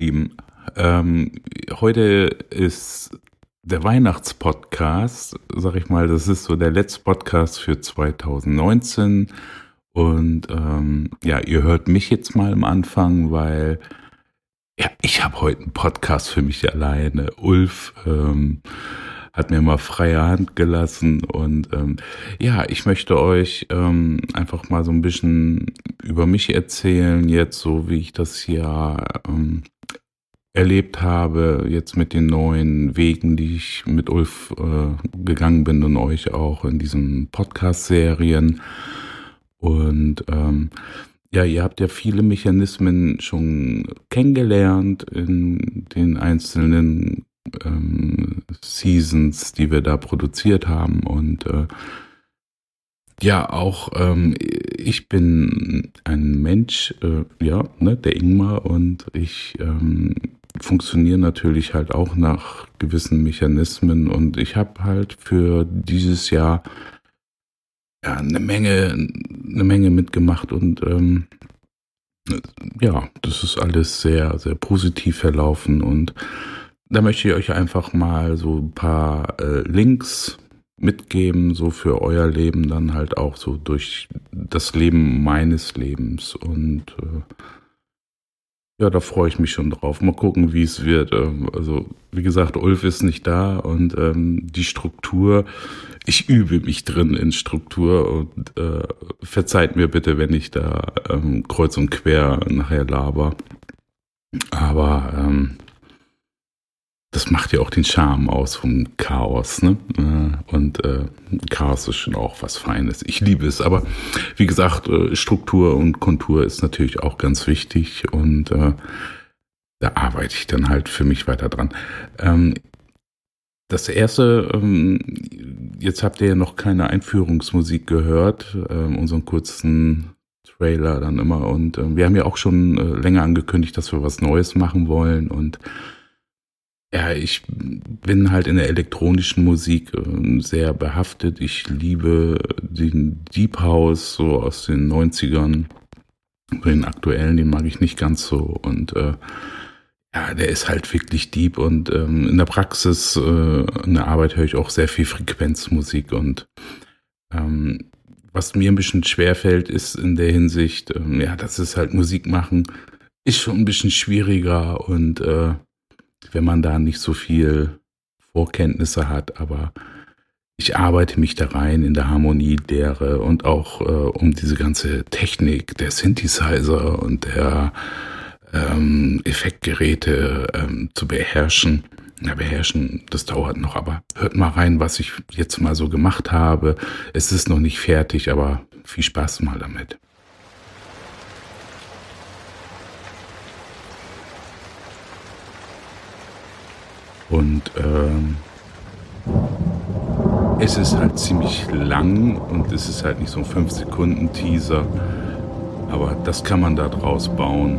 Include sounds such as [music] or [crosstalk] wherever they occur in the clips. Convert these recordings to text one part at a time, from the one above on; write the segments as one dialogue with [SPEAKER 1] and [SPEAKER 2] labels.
[SPEAKER 1] Lieben, ähm, heute ist der Weihnachtspodcast, sag ich mal, das ist so der letzte Podcast für 2019 und ähm, ja, ihr hört mich jetzt mal am Anfang, weil ja, ich habe heute einen Podcast für mich alleine. Ulf ähm, hat mir mal freie Hand gelassen und ähm, ja, ich möchte euch ähm, einfach mal so ein bisschen über mich erzählen, jetzt so wie ich das hier ähm, erlebt habe, jetzt mit den neuen Wegen, die ich mit Ulf äh, gegangen bin und euch auch in diesen Podcast-Serien. Und ähm, ja, ihr habt ja viele Mechanismen schon kennengelernt in den einzelnen ähm, Seasons, die wir da produziert haben. Und äh, ja, auch ähm, ich bin ein Mensch, äh, ja, ne, der Ingmar, und ich ähm, funktioniere natürlich halt auch nach gewissen Mechanismen. Und ich habe halt für dieses Jahr ja, eine Menge, eine Menge mitgemacht und ähm, ja, das ist alles sehr, sehr positiv verlaufen und da möchte ich euch einfach mal so ein paar äh, Links mitgeben, so für euer Leben, dann halt auch so durch das Leben meines Lebens. Und äh, ja, da freue ich mich schon drauf. Mal gucken, wie es wird. Ähm, also, wie gesagt, Ulf ist nicht da und ähm, die Struktur, ich übe mich drin in Struktur und äh, verzeiht mir bitte, wenn ich da ähm, kreuz und quer nachher laber. Aber ähm, das macht ja auch den Charme aus vom Chaos, ne? Äh, und äh, Chaos ist schon auch was Feines. Ich liebe es, aber wie gesagt, äh, Struktur und Kontur ist natürlich auch ganz wichtig und äh, da arbeite ich dann halt für mich weiter dran. Ähm, das erste, ähm, jetzt habt ihr ja noch keine Einführungsmusik gehört, ähm, unseren kurzen Trailer dann immer und äh, wir haben ja auch schon äh, länger angekündigt, dass wir was Neues machen wollen und ja, ich bin halt in der elektronischen Musik äh, sehr behaftet. Ich liebe den Deep House so aus den 90ern. Den aktuellen, den mag ich nicht ganz so. Und äh, ja, der ist halt wirklich deep und ähm, in der Praxis, äh, in der Arbeit höre ich auch sehr viel Frequenzmusik und ähm, was mir ein bisschen schwerfällt, ist in der Hinsicht, ähm, ja, das ist halt Musik machen, ist schon ein bisschen schwieriger und äh, wenn man da nicht so viel Vorkenntnisse hat, aber ich arbeite mich da rein in der Harmonielehre und auch äh, um diese ganze Technik der Synthesizer und der ähm, Effektgeräte ähm, zu beherrschen. Ja, beherrschen, das dauert noch, aber hört mal rein, was ich jetzt mal so gemacht habe. Es ist noch nicht fertig, aber viel Spaß mal damit. Und ähm, es ist halt ziemlich lang und es ist halt nicht so ein 5-Sekunden-Teaser. Aber das kann man da draus bauen.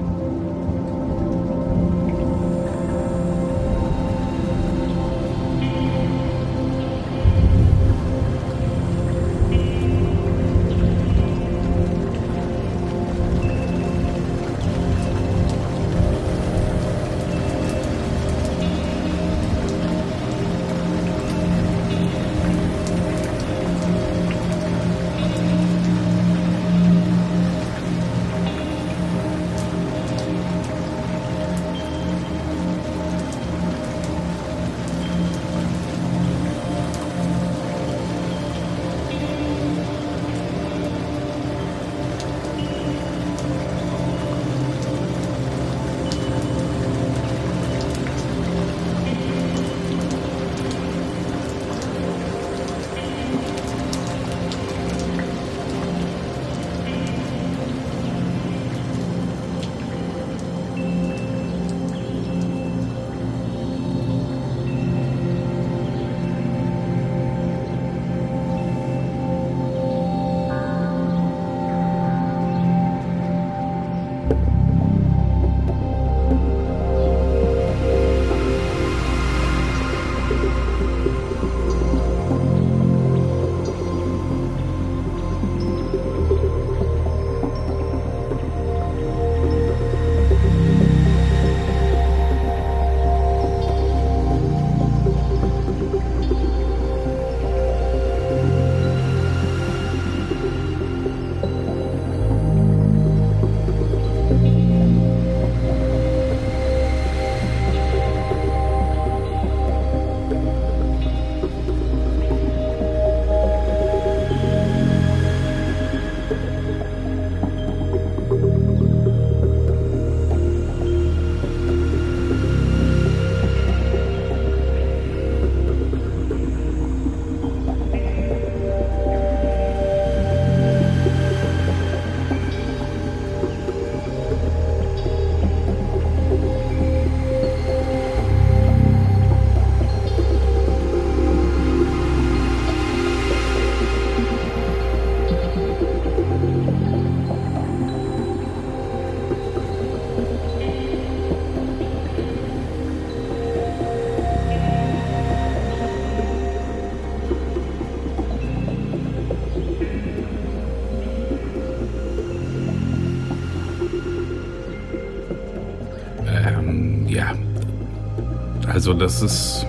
[SPEAKER 1] Also das ist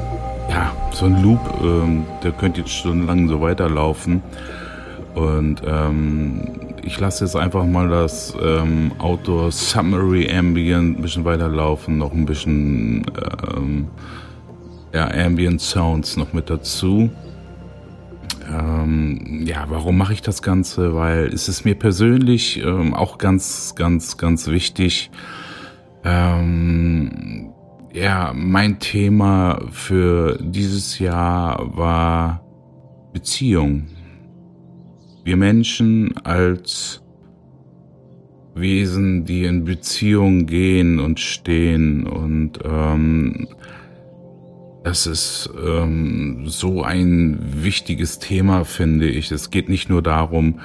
[SPEAKER 1] ja so ein Loop, ähm, der könnte jetzt stundenlang so weiterlaufen. Und ähm, ich lasse jetzt einfach mal das ähm, Outdoor Summary Ambient ein bisschen weiterlaufen, noch ein bisschen ähm, ja, Ambient Sounds noch mit dazu. Ähm, ja, warum mache ich das Ganze? Weil es ist mir persönlich ähm, auch ganz, ganz, ganz wichtig. Ähm, ja, mein Thema für dieses Jahr war Beziehung. Wir Menschen als Wesen, die in Beziehung gehen und stehen und ähm, das ist ähm, so ein wichtiges Thema, finde ich. Es geht nicht nur darum,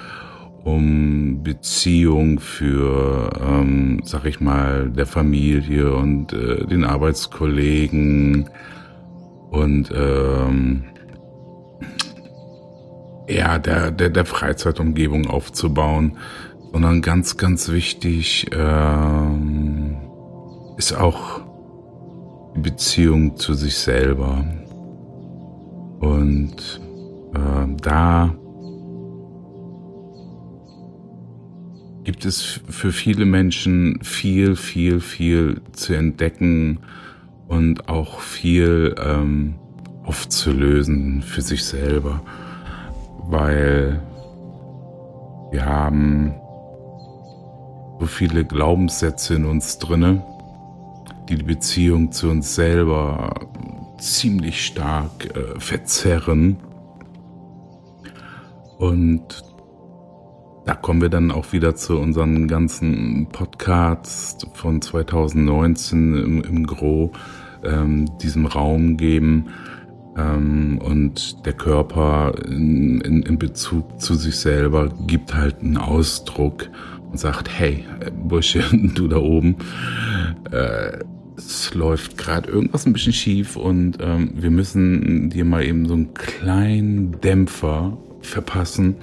[SPEAKER 1] um Beziehung für, ähm, sag ich mal, der Familie und äh, den Arbeitskollegen und ähm, ja, der, der, der Freizeitumgebung aufzubauen, sondern ganz, ganz wichtig ähm, ist auch die Beziehung zu sich selber. Und äh, da gibt es für viele Menschen viel, viel, viel zu entdecken und auch viel ähm, aufzulösen für sich selber, weil wir haben so viele Glaubenssätze in uns drinne, die die Beziehung zu uns selber ziemlich stark äh, verzerren. Und da kommen wir dann auch wieder zu unseren ganzen Podcasts von 2019 im, im Gro, ähm, diesem Raum geben ähm, und der Körper in, in, in Bezug zu sich selber gibt halt einen Ausdruck und sagt, hey, Bursche, [laughs] du da oben, äh, es läuft gerade irgendwas ein bisschen schief und ähm, wir müssen dir mal eben so einen kleinen Dämpfer verpassen,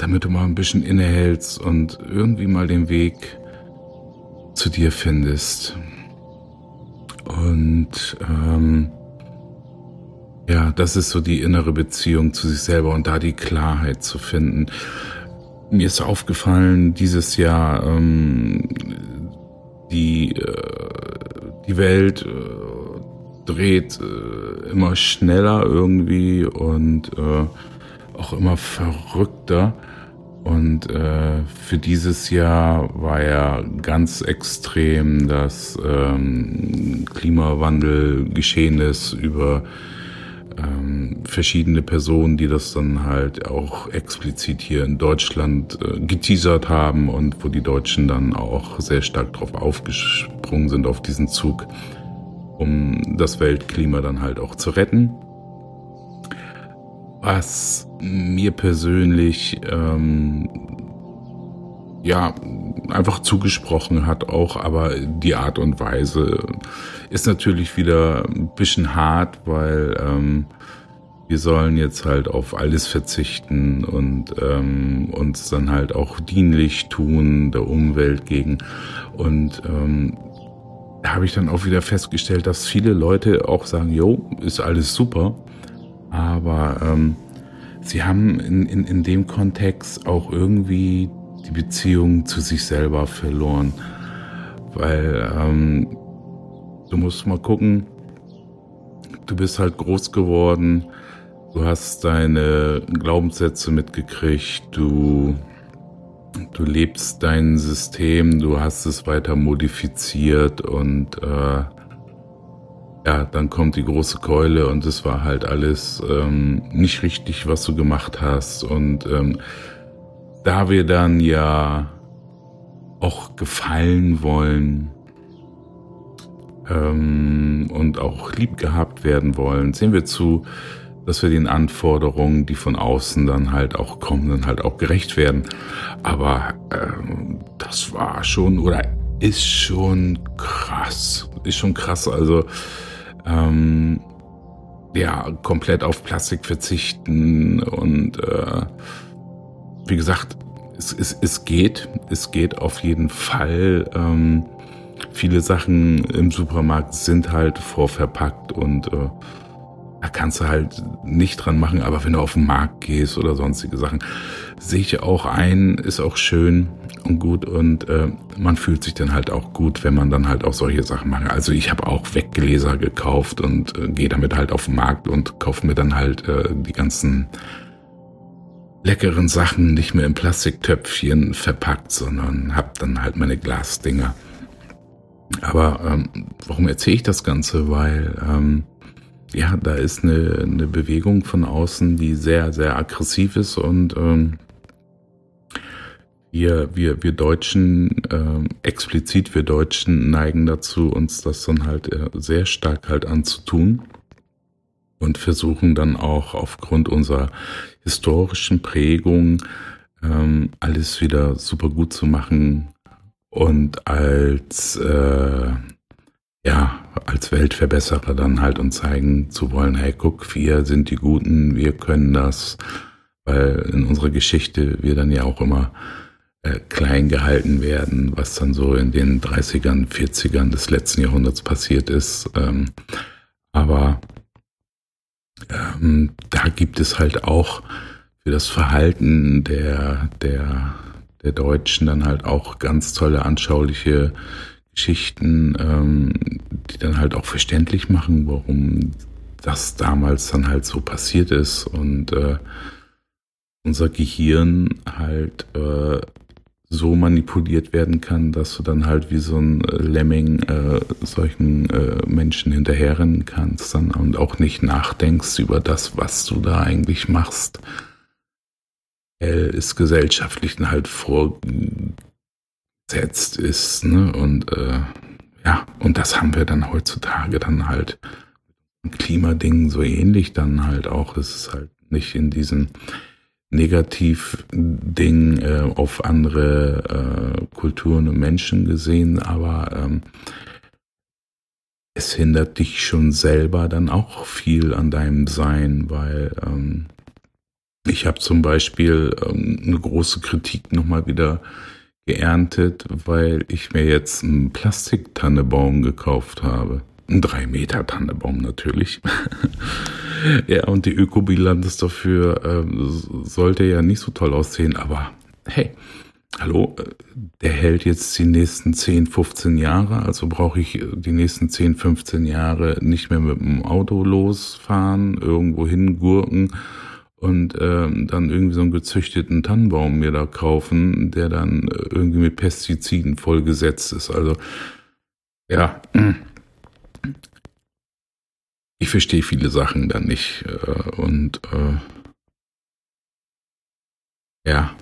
[SPEAKER 1] damit du mal ein bisschen innehältst und irgendwie mal den Weg zu dir findest. Und ähm, ja, das ist so die innere Beziehung zu sich selber und da die Klarheit zu finden. Mir ist aufgefallen, dieses Jahr ähm, die äh, die Welt äh, dreht äh, immer schneller irgendwie und äh, auch immer verrückter. Und äh, für dieses Jahr war ja ganz extrem das ähm, Klimawandel geschehen ist über ähm, verschiedene Personen, die das dann halt auch explizit hier in Deutschland äh, geteasert haben und wo die Deutschen dann auch sehr stark drauf aufgesprungen sind auf diesen Zug, um das Weltklima dann halt auch zu retten. Was mir persönlich ähm, ja einfach zugesprochen hat auch, aber die Art und Weise ist natürlich wieder ein bisschen hart, weil ähm, wir sollen jetzt halt auf alles verzichten und ähm, uns dann halt auch dienlich tun der Umwelt gegen. Und ähm, da habe ich dann auch wieder festgestellt, dass viele Leute auch sagen, jo, ist alles super, aber ähm, sie haben in, in, in dem Kontext auch irgendwie die Beziehung zu sich selber verloren. Weil ähm, du musst mal gucken, du bist halt groß geworden, du hast deine Glaubenssätze mitgekriegt, du, du lebst dein System, du hast es weiter modifiziert und äh, ja, dann kommt die große Keule und es war halt alles ähm, nicht richtig, was du gemacht hast und ähm, da wir dann ja auch gefallen wollen ähm, und auch lieb gehabt werden wollen, sehen wir zu, dass wir den Anforderungen, die von außen dann halt auch kommen, dann halt auch gerecht werden. Aber ähm, das war schon oder ist schon krass. Ist schon krass. Also ähm, ja, komplett auf Plastik verzichten und äh, wie gesagt, es, es, es geht, es geht auf jeden Fall. Ähm, viele Sachen im Supermarkt sind halt vorverpackt und äh, da kannst du halt nicht dran machen, aber wenn du auf den Markt gehst oder sonstige Sachen, sehe ich auch ein, ist auch schön und gut und äh, man fühlt sich dann halt auch gut, wenn man dann halt auch solche Sachen macht. Also ich habe auch Weggläser gekauft und äh, gehe damit halt auf den Markt und kaufe mir dann halt äh, die ganzen leckeren Sachen nicht mehr in Plastiktöpfchen verpackt, sondern hab dann halt meine Glasdinger. Aber ähm, warum erzähle ich das Ganze? Weil ähm, ja, da ist eine, eine Bewegung von außen, die sehr, sehr aggressiv ist und ähm, wir, wir, wir Deutschen, äh, explizit wir Deutschen neigen dazu, uns das dann halt äh, sehr stark halt anzutun und versuchen dann auch aufgrund unserer historischen Prägung ähm, alles wieder super gut zu machen und als äh, ja als Weltverbesserer dann halt und zeigen zu wollen, hey guck, wir sind die Guten, wir können das, weil in unserer Geschichte wir dann ja auch immer äh, klein gehalten werden, was dann so in den 30ern, 40ern des letzten Jahrhunderts passiert ist. Ähm, aber ähm, da gibt es halt auch für das Verhalten der, der, der Deutschen dann halt auch ganz tolle anschauliche Geschichten, ähm, die dann halt auch verständlich machen, warum das damals dann halt so passiert ist und äh, unser Gehirn halt äh, so manipuliert werden kann, dass du dann halt wie so ein äh, Lemming äh, solchen äh, Menschen hinterherrennen kannst dann und auch nicht nachdenkst über das, was du da eigentlich machst. ist gesellschaftlich halt vorgesetzt ist, ne? Und äh, ja, und das haben wir dann heutzutage dann halt Klimadingen so ähnlich dann halt auch. Das ist halt nicht in diesen Negativ-Ding äh, auf andere äh, Kulturen und Menschen gesehen, aber ähm, es hindert dich schon selber dann auch viel an deinem Sein, weil ähm, ich habe zum Beispiel ähm, eine große Kritik nochmal wieder geerntet, weil ich mir jetzt einen Plastiktannebaum gekauft habe. Ein 3 Meter Tannebaum natürlich. [laughs] ja, und die Ökobilanz dafür äh, sollte ja nicht so toll aussehen, aber hey, hallo, der hält jetzt die nächsten 10, 15 Jahre, also brauche ich die nächsten 10, 15 Jahre nicht mehr mit dem Auto losfahren, irgendwo hingurken und ähm, dann irgendwie so einen gezüchteten Tannenbaum mir da kaufen, der dann irgendwie mit Pestiziden vollgesetzt ist. Also ja, ich verstehe viele Sachen dann nicht. Äh, und äh, ja,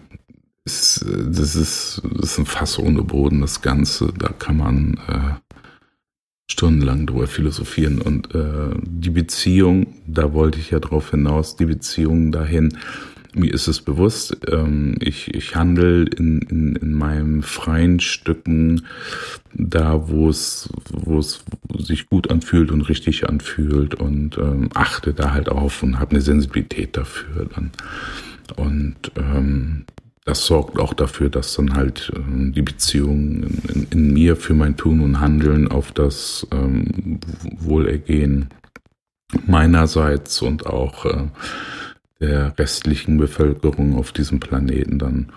[SPEAKER 1] es, das, ist, das ist ein Fass ohne Boden, das Ganze. Da kann man äh, stundenlang drüber philosophieren. Und äh, die Beziehung, da wollte ich ja drauf hinaus, die Beziehung dahin, mir ist es bewusst, ähm, ich, ich handle in, in, in meinen freien Stücken da, wo es, wo es sich gut anfühlt und richtig anfühlt und ähm, achte da halt auf und habe eine Sensibilität dafür dann. Und ähm, das sorgt auch dafür, dass dann halt ähm, die Beziehung in, in, mir für mein Tun und Handeln auf das ähm, Wohlergehen meinerseits und auch äh, der restlichen Bevölkerung auf diesem Planeten dann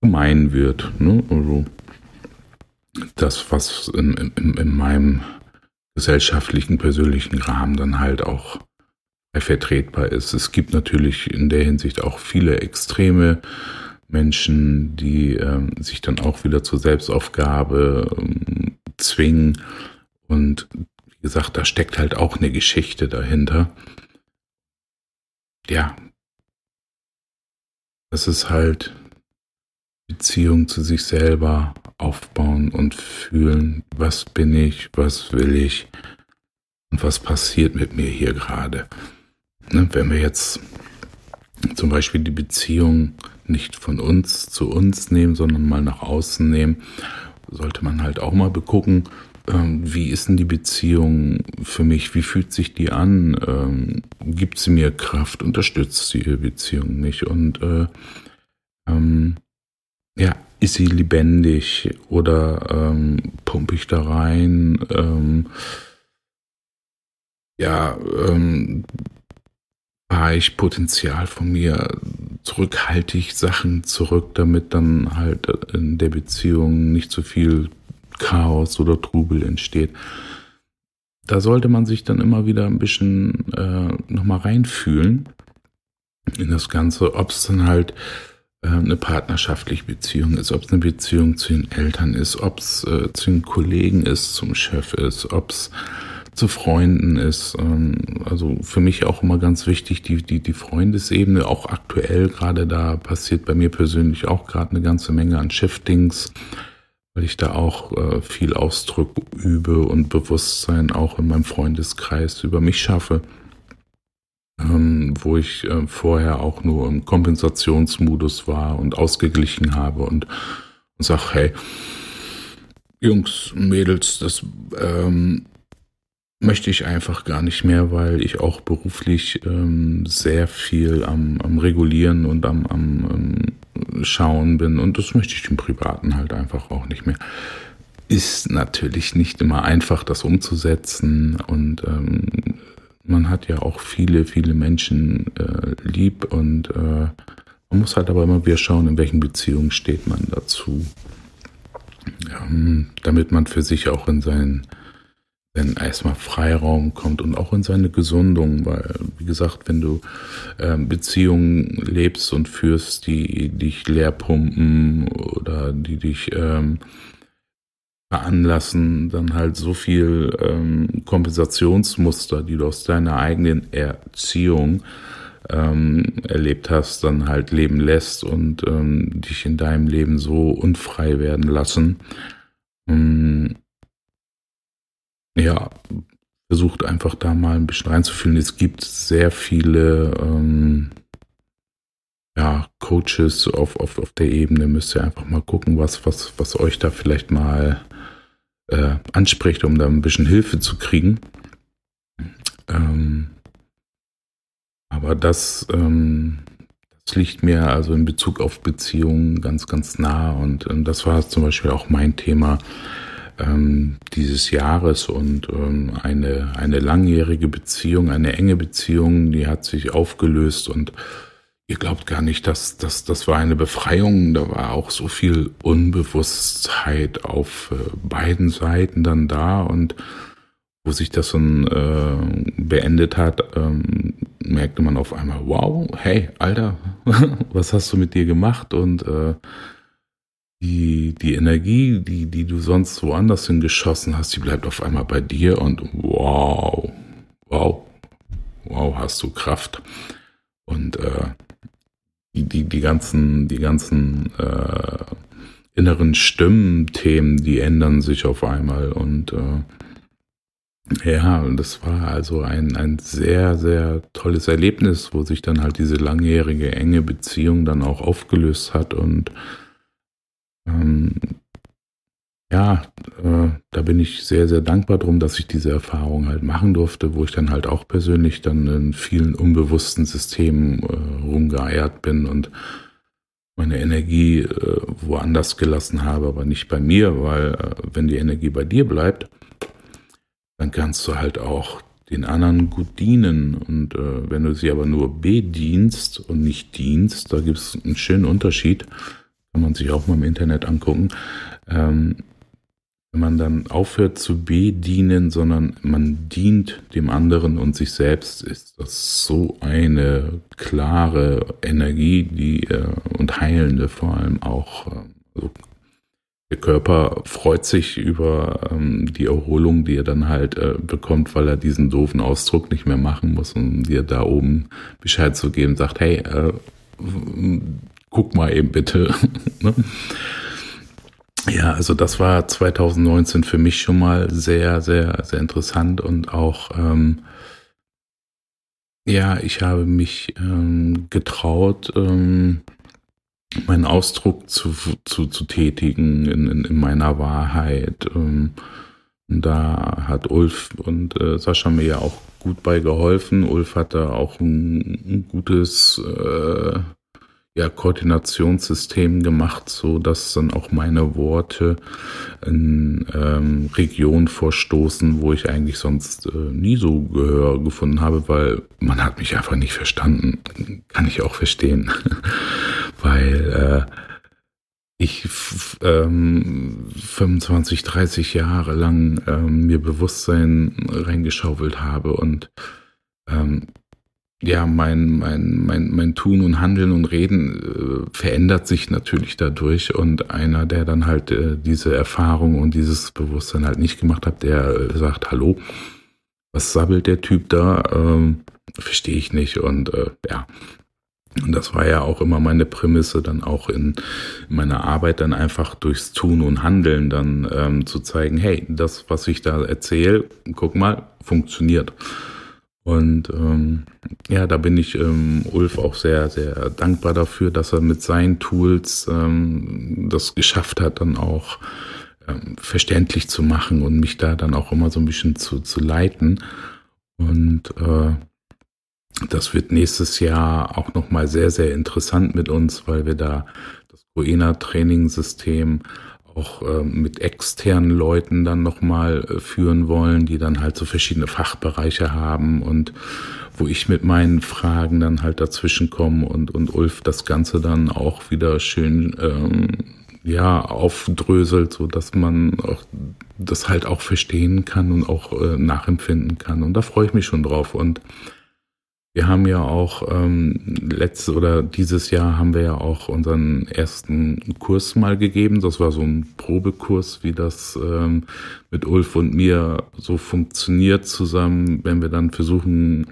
[SPEAKER 1] gemein wird. Ne? Also das, was in, in, in meinem gesellschaftlichen, persönlichen Rahmen dann halt auch vertretbar ist. Es gibt natürlich in der Hinsicht auch viele extreme Menschen, die ähm, sich dann auch wieder zur Selbstaufgabe ähm, zwingen. Und wie gesagt, da steckt halt auch eine Geschichte dahinter ja, es ist halt Beziehung zu sich selber aufbauen und fühlen, was bin ich, was will ich und was passiert mit mir hier gerade. Ne, wenn wir jetzt zum Beispiel die Beziehung nicht von uns zu uns nehmen, sondern mal nach außen nehmen, sollte man halt auch mal begucken, ähm, wie ist denn die Beziehung für mich? Wie fühlt sich die an? Ähm, gibt sie mir Kraft? Unterstützt sie ihre Beziehung mich? Und äh, ähm, ja, ist sie lebendig oder ähm, pumpe ich da rein? Ähm, ja, fahre ich Potenzial von mir zurück, halte ich Sachen zurück, damit dann halt in der Beziehung nicht so viel Chaos oder Trubel entsteht. Da sollte man sich dann immer wieder ein bisschen äh, nochmal reinfühlen in das Ganze, ob es dann halt äh, eine partnerschaftliche Beziehung ist, ob es eine Beziehung zu den Eltern ist, ob es äh, zu den Kollegen ist, zum Chef ist, ob es zu Freunden ist. Ähm, also für mich auch immer ganz wichtig, die, die, die Freundesebene, auch aktuell gerade da passiert bei mir persönlich auch gerade eine ganze Menge an Shiftings, weil ich da auch äh, viel Ausdruck übe und Bewusstsein auch in meinem Freundeskreis über mich schaffe ähm, wo ich äh, vorher auch nur im Kompensationsmodus war und ausgeglichen habe und, und sag, hey, Jungs, Mädels, das ähm, möchte ich einfach gar nicht mehr, weil ich auch beruflich ähm, sehr viel am, am Regulieren und am, am ähm, Schauen bin und das möchte ich im Privaten halt einfach auch nicht mehr. Ist natürlich nicht immer einfach, das umzusetzen und ähm, man hat ja auch viele, viele Menschen äh, lieb und äh, man muss halt aber immer wieder schauen, in welchen Beziehungen steht man dazu. Ja, damit man für sich auch in seinen wenn erstmal Freiraum kommt und auch in seine Gesundung, weil, wie gesagt, wenn du äh, Beziehungen lebst und führst, die dich leer pumpen oder die dich ähm, veranlassen, dann halt so viel ähm, Kompensationsmuster, die du aus deiner eigenen Erziehung ähm, erlebt hast, dann halt leben lässt und ähm, dich in deinem Leben so unfrei werden lassen. Ähm, ja, versucht einfach da mal ein bisschen reinzufühlen. Es gibt sehr viele ähm, ja, Coaches auf, auf, auf der Ebene. Müsst ihr einfach mal gucken, was, was, was euch da vielleicht mal äh, anspricht, um da ein bisschen Hilfe zu kriegen. Ähm, aber das, ähm, das liegt mir also in Bezug auf Beziehungen ganz, ganz nah und, und das war zum Beispiel auch mein Thema ähm, dieses Jahres und ähm, eine, eine langjährige Beziehung, eine enge Beziehung, die hat sich aufgelöst und Ihr glaubt gar nicht, dass, dass das war eine Befreiung. Da war auch so viel Unbewusstheit auf äh, beiden Seiten dann da und wo sich das dann äh, beendet hat, ähm, merkte man auf einmal, wow, hey, Alter, [laughs] was hast du mit dir gemacht? Und äh, die, die Energie, die, die du sonst woanders hingeschossen hast, die bleibt auf einmal bei dir und wow, wow, wow, hast du Kraft. Und äh, die, die, die ganzen, die ganzen äh, inneren Stimmen-Themen, die ändern sich auf einmal und äh, ja, das war also ein, ein sehr, sehr tolles Erlebnis, wo sich dann halt diese langjährige enge Beziehung dann auch aufgelöst hat und ähm, ja, äh, da bin ich sehr, sehr dankbar drum, dass ich diese Erfahrung halt machen durfte, wo ich dann halt auch persönlich dann in vielen unbewussten Systemen äh, rumgeeiert bin und meine Energie äh, woanders gelassen habe, aber nicht bei mir, weil äh, wenn die Energie bei dir bleibt, dann kannst du halt auch den anderen gut dienen. Und äh, wenn du sie aber nur bedienst und nicht dienst, da gibt es einen schönen Unterschied, kann man sich auch mal im Internet angucken. Ähm, wenn man dann aufhört zu bedienen, sondern man dient dem anderen und sich selbst, ist das so eine klare Energie, die äh, und heilende vor allem auch. Äh, also der Körper freut sich über ähm, die Erholung, die er dann halt äh, bekommt, weil er diesen doofen Ausdruck nicht mehr machen muss und dir da oben Bescheid zu geben, sagt, hey, äh, guck mal eben bitte. [laughs] ne? Ja, also das war 2019 für mich schon mal sehr, sehr, sehr interessant und auch, ähm, ja, ich habe mich ähm, getraut, ähm, meinen Ausdruck zu, zu, zu tätigen in, in, in meiner Wahrheit. Ähm, da hat Ulf und äh, Sascha mir ja auch gut bei geholfen. Ulf hatte auch ein, ein gutes äh, ja, Koordinationssystem gemacht, so dass dann auch meine Worte in ähm, Regionen vorstoßen, wo ich eigentlich sonst äh, nie so Gehör gefunden habe, weil man hat mich einfach nicht verstanden. Kann ich auch verstehen, [laughs] weil äh, ich ähm, 25, 30 Jahre lang ähm, mir Bewusstsein reingeschaufelt habe und ähm, ja, mein, mein, mein, mein Tun und Handeln und Reden äh, verändert sich natürlich dadurch. Und einer, der dann halt äh, diese Erfahrung und dieses Bewusstsein halt nicht gemacht hat, der äh, sagt, hallo, was sabbelt der Typ da? Ähm, Verstehe ich nicht. Und äh, ja, und das war ja auch immer meine Prämisse, dann auch in meiner Arbeit dann einfach durchs Tun und Handeln dann ähm, zu zeigen, hey, das, was ich da erzähle, guck mal, funktioniert. Und ähm, ja, da bin ich ähm, Ulf auch sehr, sehr dankbar dafür, dass er mit seinen Tools ähm, das geschafft hat, dann auch ähm, verständlich zu machen und mich da dann auch immer so ein bisschen zu, zu leiten. Und äh, das wird nächstes Jahr auch nochmal sehr, sehr interessant mit uns, weil wir da das Goena-Trainingssystem auch äh, mit externen Leuten dann nochmal äh, führen wollen, die dann halt so verschiedene Fachbereiche haben und wo ich mit meinen Fragen dann halt dazwischen komme und, und Ulf das Ganze dann auch wieder schön ähm, ja, aufdröselt, so dass man auch das halt auch verstehen kann und auch äh, nachempfinden kann. Und da freue ich mich schon drauf. Und wir haben ja auch ähm, letztes oder dieses Jahr haben wir ja auch unseren ersten Kurs mal gegeben. Das war so ein Probekurs, wie das ähm, mit Ulf und mir so funktioniert zusammen, wenn wir dann versuchen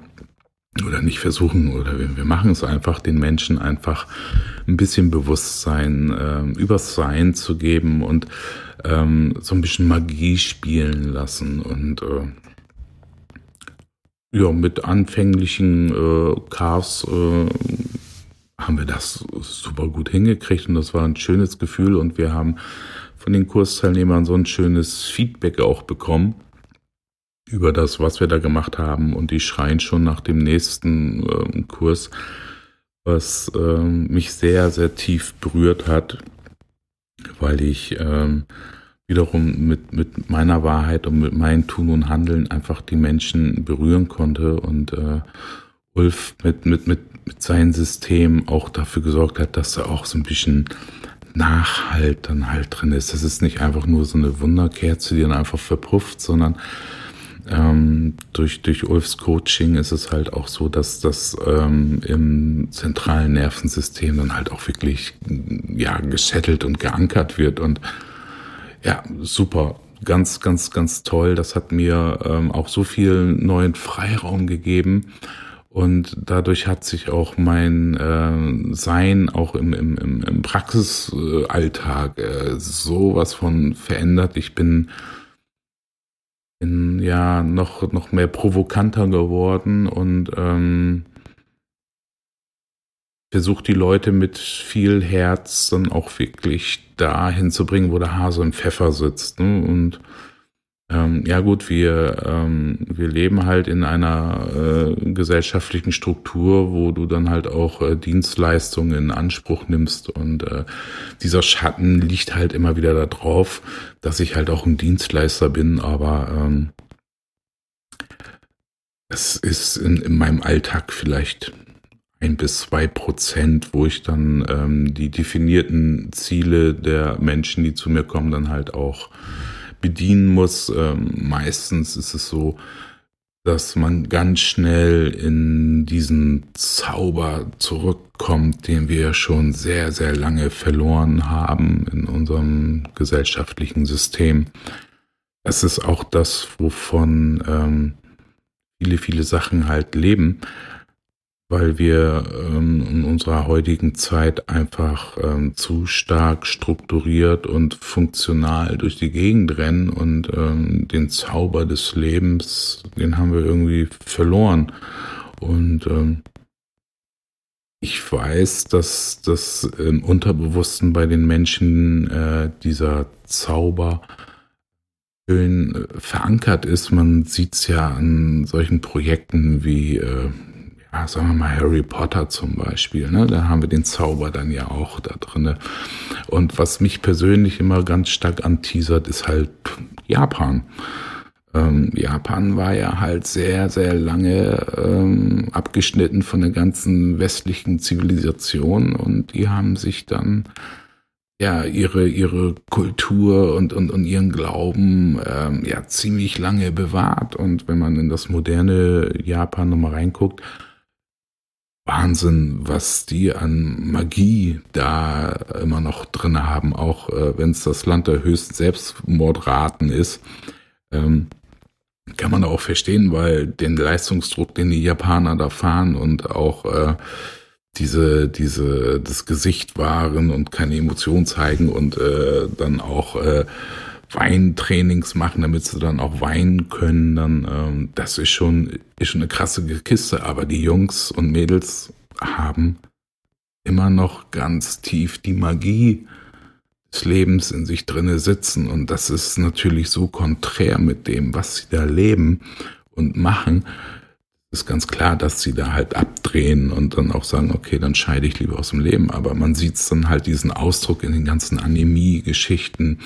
[SPEAKER 1] oder nicht versuchen oder wir, wir machen es einfach, den Menschen einfach ein bisschen Bewusstsein äh, übers Sein zu geben und ähm, so ein bisschen Magie spielen lassen und äh, ja, mit anfänglichen äh, Cars äh, haben wir das super gut hingekriegt und das war ein schönes Gefühl und wir haben von den Kursteilnehmern so ein schönes Feedback auch bekommen über das, was wir da gemacht haben und die schreien schon nach dem nächsten äh, Kurs, was äh, mich sehr, sehr tief berührt hat, weil ich ähm, wiederum mit, mit meiner Wahrheit und mit meinem Tun und Handeln einfach die Menschen berühren konnte und äh, Ulf mit, mit, mit, mit seinem System auch dafür gesorgt hat, dass da auch so ein bisschen Nachhalt dann halt drin ist. Das ist nicht einfach nur so eine Wunderkerze, die dann einfach verpufft, sondern ähm, durch, durch Ulfs Coaching ist es halt auch so, dass das ähm, im zentralen Nervensystem dann halt auch wirklich ja gesettelt und geankert wird und ja, super. Ganz, ganz, ganz toll. Das hat mir ähm, auch so viel neuen Freiraum gegeben. Und dadurch hat sich auch mein äh, Sein auch im, im, im, im Praxisalltag äh, sowas von verändert. Ich bin, bin ja noch, noch mehr provokanter geworden und ähm, versucht die Leute mit viel Herz dann auch wirklich dahin zu bringen, wo der Hase im Pfeffer sitzt. Ne? Und ähm, ja gut, wir, ähm, wir leben halt in einer äh, gesellschaftlichen Struktur, wo du dann halt auch äh, Dienstleistungen in Anspruch nimmst. Und äh, dieser Schatten liegt halt immer wieder da drauf, dass ich halt auch ein Dienstleister bin, aber ähm, das ist in, in meinem Alltag vielleicht ein bis zwei Prozent, wo ich dann ähm, die definierten Ziele der Menschen, die zu mir kommen, dann halt auch bedienen muss. Ähm, meistens ist es so, dass man ganz schnell in diesen Zauber zurückkommt, den wir schon sehr, sehr lange verloren haben in unserem gesellschaftlichen System. Das ist auch das, wovon ähm, viele, viele Sachen halt leben weil wir ähm, in unserer heutigen Zeit einfach ähm, zu stark strukturiert und funktional durch die Gegend rennen und ähm, den Zauber des Lebens, den haben wir irgendwie verloren. Und ähm, ich weiß, dass das im Unterbewussten bei den Menschen äh, dieser Zauber schön äh, verankert ist. Man sieht es ja an solchen Projekten wie äh, ja, sagen wir mal Harry Potter zum Beispiel, ne? da haben wir den Zauber dann ja auch da drin. Und was mich persönlich immer ganz stark anteasert, ist halt Japan. Ähm, Japan war ja halt sehr, sehr lange ähm, abgeschnitten von der ganzen westlichen Zivilisation und die haben sich dann ja ihre ihre Kultur und und, und ihren Glauben ähm, ja ziemlich lange bewahrt und wenn man in das moderne Japan nochmal reinguckt, Wahnsinn, was die an Magie da immer noch drin haben, auch äh, wenn es das Land der höchsten Selbstmordraten ist. Ähm, kann man auch verstehen, weil den Leistungsdruck, den die Japaner da fahren und auch äh, diese, diese, das Gesicht wahren und keine Emotion zeigen und äh, dann auch äh, Weintrainings machen, damit sie dann auch weinen können, dann ähm, das ist schon, ist schon eine krasse Kiste. Aber die Jungs und Mädels haben immer noch ganz tief die Magie des Lebens in sich drinne sitzen. Und das ist natürlich so konträr mit dem, was sie da leben und machen. Ist ganz klar, dass sie da halt abdrehen und dann auch sagen, okay, dann scheide ich lieber aus dem Leben. Aber man sieht dann halt diesen Ausdruck in den ganzen Anämie-Geschichten.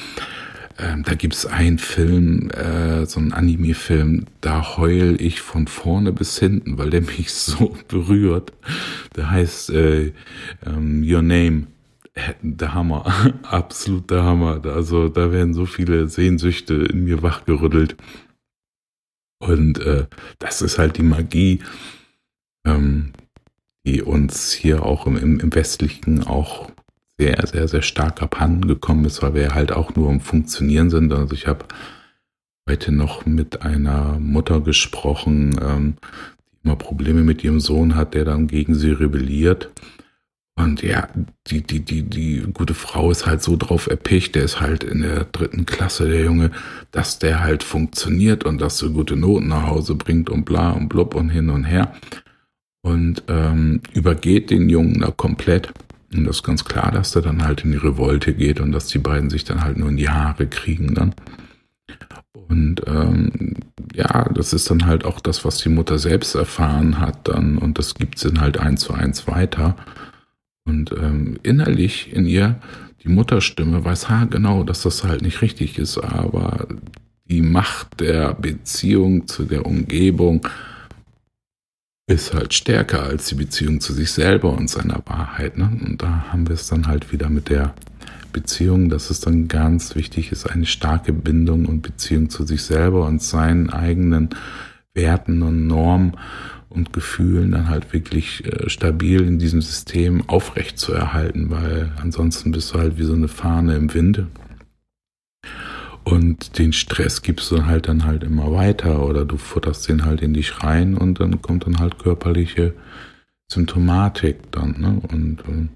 [SPEAKER 1] Ähm, da gibt's einen Film, äh, so einen Anime-Film, da heul ich von vorne bis hinten, weil der [laughs] mich so berührt. Der heißt äh, ähm, Your Name der Hammer, [laughs] absolut der Hammer. Also da werden so viele Sehnsüchte in mir wachgerüttelt. Und äh, das ist halt die Magie, ähm, die uns hier auch im, im, Westlichen auch sehr, sehr, sehr stark abhanden gekommen ist, weil wir halt auch nur im Funktionieren sind. Also ich habe heute noch mit einer Mutter gesprochen, ähm, die immer Probleme mit ihrem Sohn hat, der dann gegen sie rebelliert. Und ja, die, die, die, die gute Frau ist halt so drauf erpicht, der ist halt in der dritten Klasse, der Junge, dass der halt funktioniert und dass er gute Noten nach Hause bringt und bla und blub und hin und her. Und ähm, übergeht den Jungen da komplett. Und das ist ganz klar, dass der dann halt in die Revolte geht und dass die beiden sich dann halt nur in die Haare kriegen dann. Und ähm, ja, das ist dann halt auch das, was die Mutter selbst erfahren hat dann und das gibt sie dann halt eins zu eins weiter. Und ähm, innerlich in ihr, die Mutterstimme weiß ha genau, dass das halt nicht richtig ist, aber die Macht der Beziehung zu der Umgebung ist halt stärker als die Beziehung zu sich selber und seiner Wahrheit. Ne? Und da haben wir es dann halt wieder mit der Beziehung, dass es dann ganz wichtig ist, eine starke Bindung und Beziehung zu sich selber und seinen eigenen Werten und Normen und Gefühlen dann halt wirklich äh, stabil in diesem System aufrecht zu erhalten, weil ansonsten bist du halt wie so eine Fahne im Wind. Und den Stress gibst du halt dann halt immer weiter oder du futterst den halt in dich rein und dann kommt dann halt körperliche Symptomatik dann. Ne? Und äh,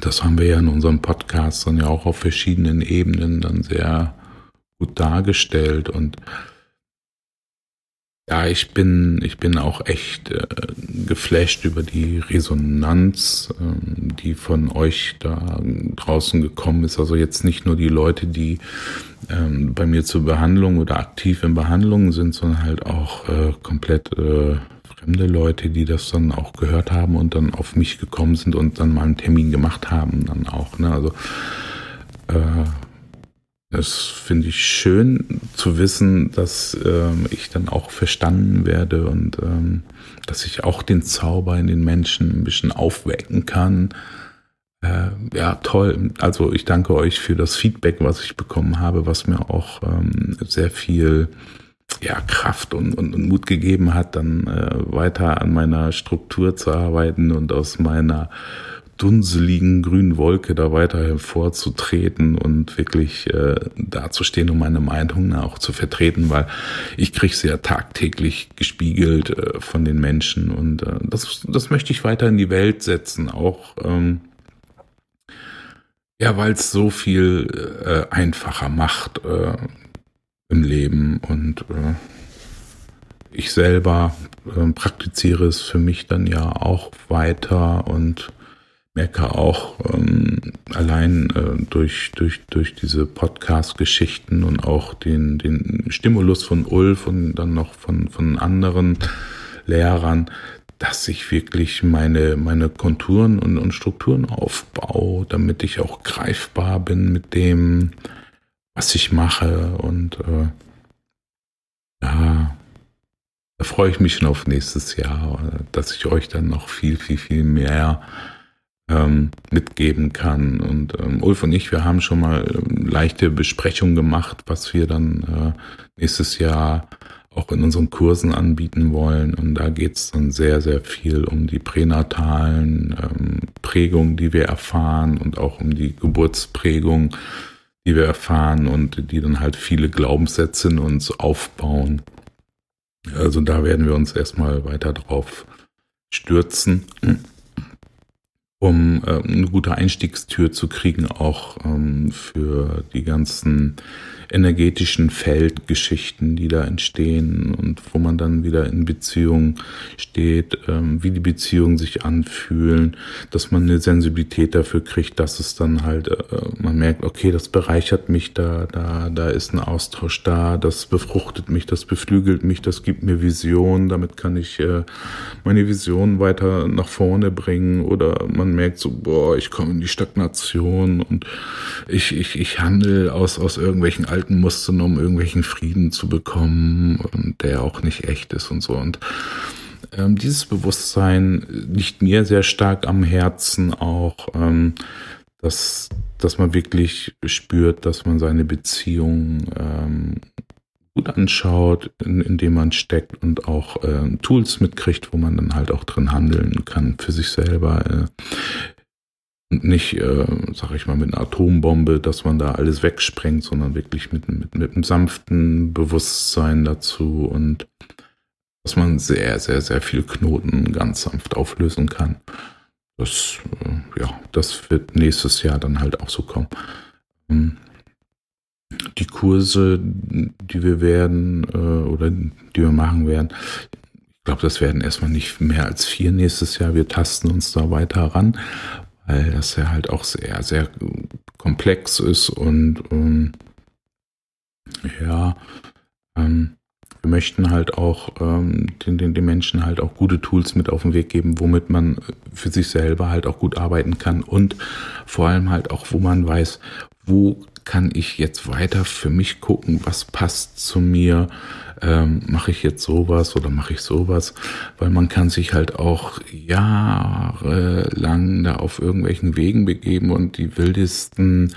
[SPEAKER 1] das haben wir ja in unserem Podcast dann ja auch auf verschiedenen Ebenen dann sehr gut dargestellt und ja, ich bin, ich bin auch echt äh, geflasht über die Resonanz, ähm, die von euch da draußen gekommen ist. Also jetzt nicht nur die Leute, die ähm, bei mir zur Behandlung oder aktiv in Behandlung sind, sondern halt auch äh, komplett äh, fremde Leute, die das dann auch gehört haben und dann auf mich gekommen sind und dann mal einen Termin gemacht haben, dann auch. Ne? Also äh, das finde ich schön zu wissen, dass ähm, ich dann auch verstanden werde und ähm, dass ich auch den Zauber in den Menschen ein bisschen aufwecken kann. Äh, ja, toll. Also ich danke euch für das Feedback, was ich bekommen habe, was mir auch ähm, sehr viel ja, Kraft und, und, und Mut gegeben hat, dann äh, weiter an meiner Struktur zu arbeiten und aus meiner dunseligen grünen Wolke da weiter hervorzutreten und wirklich äh, dazustehen, um meine Meinung auch zu vertreten, weil ich kriege sie ja tagtäglich gespiegelt äh, von den Menschen und äh, das, das möchte ich weiter in die Welt setzen, auch ähm, ja, weil es so viel äh, einfacher macht äh, im Leben und äh, ich selber äh, praktiziere es für mich dann ja auch weiter und merke auch ähm, allein äh, durch, durch, durch diese Podcast-Geschichten und auch den, den Stimulus von Ulf und dann noch von, von anderen Lehrern, dass ich wirklich meine, meine Konturen und, und Strukturen aufbaue, damit ich auch greifbar bin mit dem, was ich mache. Und äh, ja, da freue ich mich schon auf nächstes Jahr, dass ich euch dann noch viel, viel, viel mehr ähm, mitgeben kann. Und ähm, Ulf und ich, wir haben schon mal ähm, leichte Besprechungen gemacht, was wir dann äh, nächstes Jahr auch in unseren Kursen anbieten wollen. Und da geht es dann sehr, sehr viel um die pränatalen ähm, Prägungen, die wir erfahren und auch um die Geburtsprägung, die wir erfahren und die dann halt viele Glaubenssätze in uns aufbauen. Also da werden wir uns erstmal weiter drauf stürzen, um äh, eine gute Einstiegstür zu kriegen, auch ähm, für die ganzen energetischen Feldgeschichten, die da entstehen und wo man dann wieder in Beziehung steht, ähm, wie die Beziehungen sich anfühlen, dass man eine Sensibilität dafür kriegt, dass es dann halt, äh, man merkt, okay, das bereichert mich, da, da, da ist ein Austausch da, das befruchtet mich, das beflügelt mich, das gibt mir Vision, damit kann ich äh, meine Vision weiter nach vorne bringen oder man merkt so, boah, ich komme in die Stagnation und ich, ich, ich handle aus, aus irgendwelchen alten halten musste, nur um irgendwelchen Frieden zu bekommen und der auch nicht echt ist und so. Und ähm, dieses Bewusstsein liegt mir sehr stark am Herzen auch, ähm, dass, dass man wirklich spürt, dass man seine Beziehung ähm, gut anschaut, in, in dem man steckt und auch äh, Tools mitkriegt, wo man dann halt auch drin handeln kann für sich selber. Äh, und nicht, äh, sag ich mal, mit einer Atombombe, dass man da alles wegsprengt, sondern wirklich mit, mit, mit einem sanften Bewusstsein dazu und dass man sehr, sehr, sehr viel Knoten ganz sanft auflösen kann. Das, äh, ja, das wird nächstes Jahr dann halt auch so kommen. Ähm, die Kurse, die wir werden äh, oder die wir machen werden, ich glaube, das werden erstmal nicht mehr als vier nächstes Jahr. Wir tasten uns da weiter ran weil das ja halt auch sehr, sehr komplex ist und ähm, ja, ähm, wir möchten halt auch ähm, den, den, den Menschen halt auch gute Tools mit auf den Weg geben, womit man für sich selber halt auch gut arbeiten kann und vor allem halt auch, wo man weiß, wo kann ich jetzt weiter für mich gucken, was passt zu mir, ähm, mache ich jetzt sowas oder mache ich sowas, weil man kann sich halt auch jahrelang da auf irgendwelchen Wegen begeben und die wildesten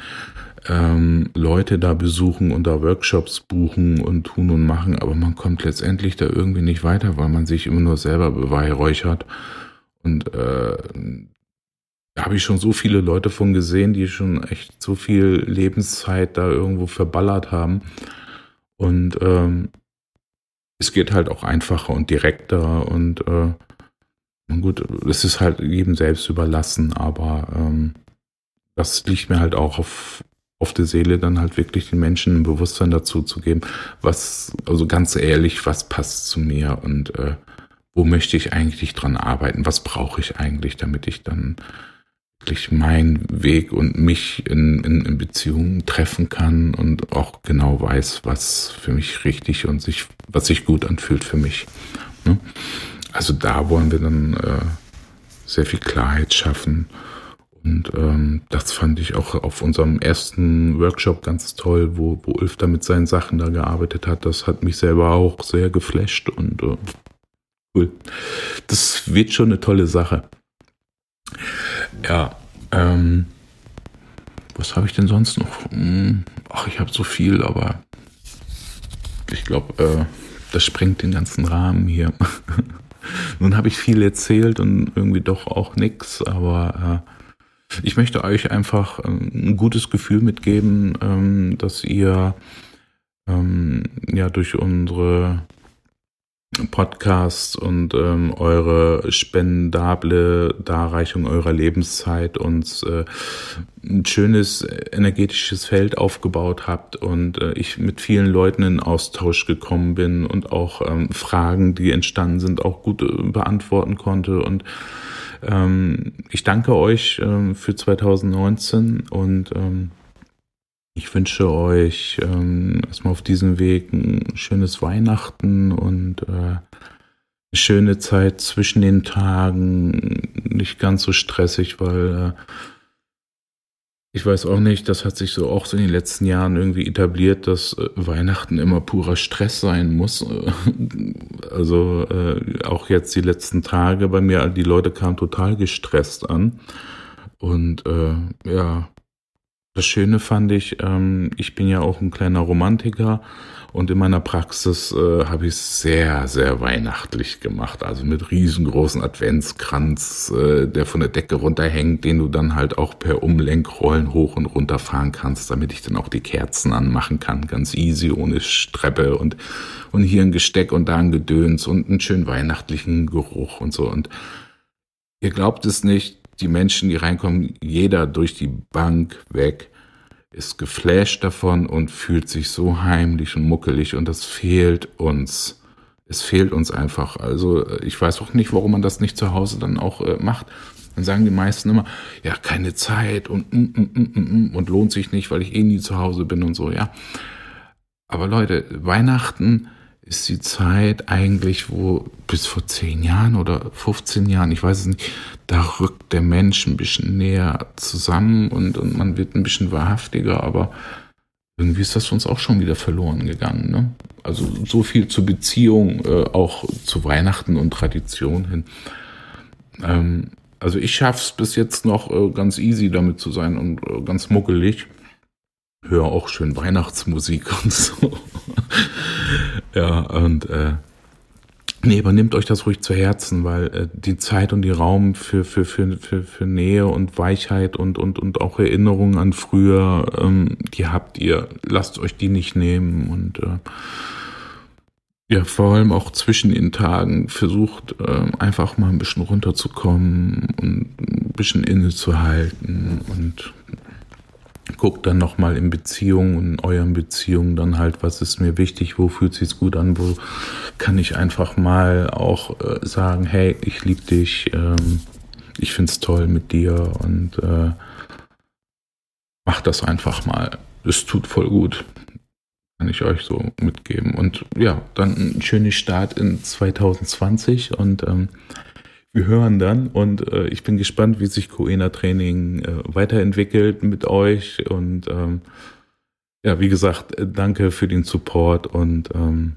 [SPEAKER 1] ähm, Leute da besuchen und da Workshops buchen und tun und machen, aber man kommt letztendlich da irgendwie nicht weiter, weil man sich immer nur selber beweihräuchert. Und äh, da habe ich schon so viele Leute von gesehen, die schon echt so viel Lebenszeit da irgendwo verballert haben. Und ähm, es geht halt auch einfacher und direkter und äh, gut, es ist halt jedem selbst überlassen, aber ähm, das liegt mir halt auch auf, auf der Seele, dann halt wirklich den Menschen ein Bewusstsein dazu zu geben, was, also ganz ehrlich, was passt zu mir und äh, wo möchte ich eigentlich dran arbeiten, was brauche ich eigentlich, damit ich dann wirklich meinen Weg und mich in, in, in Beziehungen treffen kann und auch genau weiß, was für mich richtig und sich, was sich gut anfühlt für mich. Ne? Also da wollen wir dann äh, sehr viel Klarheit schaffen. Und ähm, das fand ich auch auf unserem ersten Workshop ganz toll, wo, wo Ulf da mit seinen Sachen da gearbeitet hat. Das hat mich selber auch sehr geflasht und äh, cool. Das wird schon eine tolle Sache. Ja, ähm, was habe ich denn sonst noch? Hm, ach, ich habe so viel, aber ich glaube, äh, das sprengt den ganzen Rahmen hier. [laughs] Nun habe ich viel erzählt und irgendwie doch auch nichts, aber äh, ich möchte euch einfach äh, ein gutes Gefühl mitgeben, ähm, dass ihr ähm, ja durch unsere Podcast und ähm, eure spendable Darreichung eurer Lebenszeit uns äh, ein schönes energetisches Feld aufgebaut habt und äh, ich mit vielen Leuten in Austausch gekommen bin und auch ähm, Fragen, die entstanden sind, auch gut äh, beantworten konnte und ähm, ich danke euch ähm, für 2019 und ähm, ich wünsche euch ähm, erstmal auf diesem Weg ein schönes Weihnachten und äh, schöne Zeit zwischen den Tagen, nicht ganz so stressig, weil äh, ich weiß auch nicht, das hat sich so auch so in den letzten Jahren irgendwie etabliert, dass äh, Weihnachten immer purer Stress sein muss. [laughs] also äh, auch jetzt die letzten Tage bei mir, die Leute kamen total gestresst an. Und äh, ja, das Schöne fand ich, ähm, ich bin ja auch ein kleiner Romantiker und in meiner Praxis äh, habe ich es sehr, sehr weihnachtlich gemacht. Also mit riesengroßen Adventskranz, äh, der von der Decke runterhängt, den du dann halt auch per Umlenkrollen hoch und runter fahren kannst, damit ich dann auch die Kerzen anmachen kann. Ganz easy, ohne Streppe und, und hier ein Gesteck und da ein Gedöns und einen schönen weihnachtlichen Geruch und so. Und ihr glaubt es nicht, die Menschen, die reinkommen, jeder durch die Bank weg, ist geflasht davon und fühlt sich so heimlich und muckelig und das fehlt uns. Es fehlt uns einfach. Also ich weiß auch nicht, warum man das nicht zu Hause dann auch äh, macht. Dann sagen die meisten immer, ja, keine Zeit und, mm, mm, mm, mm, mm und lohnt sich nicht, weil ich eh nie zu Hause bin und so, ja. Aber Leute, Weihnachten ist die Zeit eigentlich, wo bis vor zehn Jahren oder 15 Jahren, ich weiß es nicht, da rückt der Mensch ein bisschen näher zusammen und, und man wird ein bisschen wahrhaftiger, aber irgendwie ist das uns auch schon wieder verloren gegangen. Ne? Also so viel zur Beziehung, äh, auch zu Weihnachten und Tradition hin. Ähm, also ich schaff's bis jetzt noch äh, ganz easy damit zu sein und äh, ganz muckelig höre auch schön Weihnachtsmusik und so. Ja, und äh, nee, aber nehmt euch das ruhig zu Herzen, weil äh, die Zeit und die Raum für, für, für, für, für Nähe und Weichheit und, und, und auch Erinnerungen an früher, ähm, die habt ihr. Lasst euch die nicht nehmen und äh, ja, vor allem auch zwischen den Tagen versucht äh, einfach mal ein bisschen runterzukommen und ein bisschen innezuhalten und guckt dann nochmal in Beziehungen, in euren Beziehungen dann halt, was ist mir wichtig, wo fühlt sich's gut an, wo kann ich einfach mal auch äh, sagen, hey, ich liebe dich, ähm, ich find's toll mit dir und äh, mach das einfach mal. Es tut voll gut. Kann ich euch so mitgeben. Und ja, dann ein schöner Start in 2020 und ähm, wir hören dann und äh, ich bin gespannt, wie sich Coena Training äh, weiterentwickelt mit euch und ähm, ja, wie gesagt, äh, danke für den Support und ähm,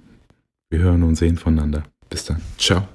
[SPEAKER 1] wir hören und sehen voneinander. Bis dann. Ciao.